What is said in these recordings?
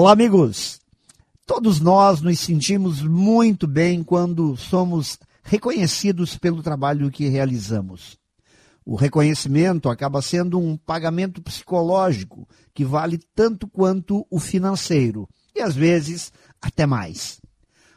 Olá, amigos! Todos nós nos sentimos muito bem quando somos reconhecidos pelo trabalho que realizamos. O reconhecimento acaba sendo um pagamento psicológico que vale tanto quanto o financeiro, e às vezes até mais.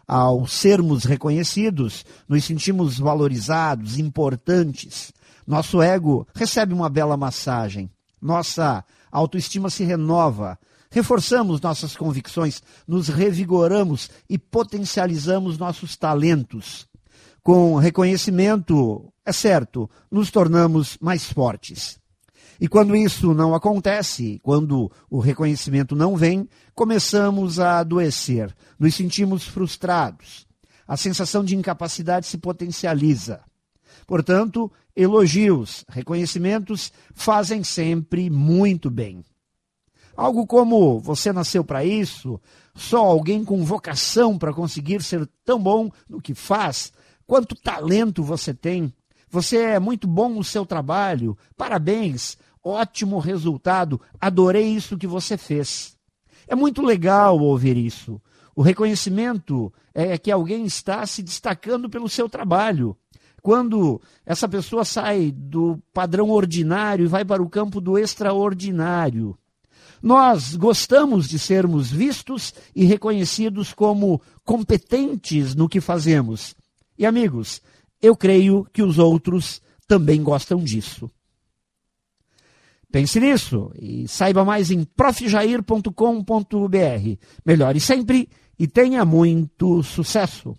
Ao sermos reconhecidos, nos sentimos valorizados, importantes. Nosso ego recebe uma bela massagem. Nossa autoestima se renova reforçamos nossas convicções, nos revigoramos e potencializamos nossos talentos. Com reconhecimento, é certo, nos tornamos mais fortes. E quando isso não acontece, quando o reconhecimento não vem, começamos a adoecer, nos sentimos frustrados. A sensação de incapacidade se potencializa. Portanto, elogios, reconhecimentos fazem sempre muito bem. Algo como você nasceu para isso, só alguém com vocação para conseguir ser tão bom no que faz, quanto talento você tem. Você é muito bom no seu trabalho, parabéns, ótimo resultado, adorei isso que você fez. É muito legal ouvir isso. O reconhecimento é que alguém está se destacando pelo seu trabalho. Quando essa pessoa sai do padrão ordinário e vai para o campo do extraordinário. Nós gostamos de sermos vistos e reconhecidos como competentes no que fazemos. E amigos, eu creio que os outros também gostam disso. Pense nisso e saiba mais em profjair.com.br. Melhore sempre e tenha muito sucesso!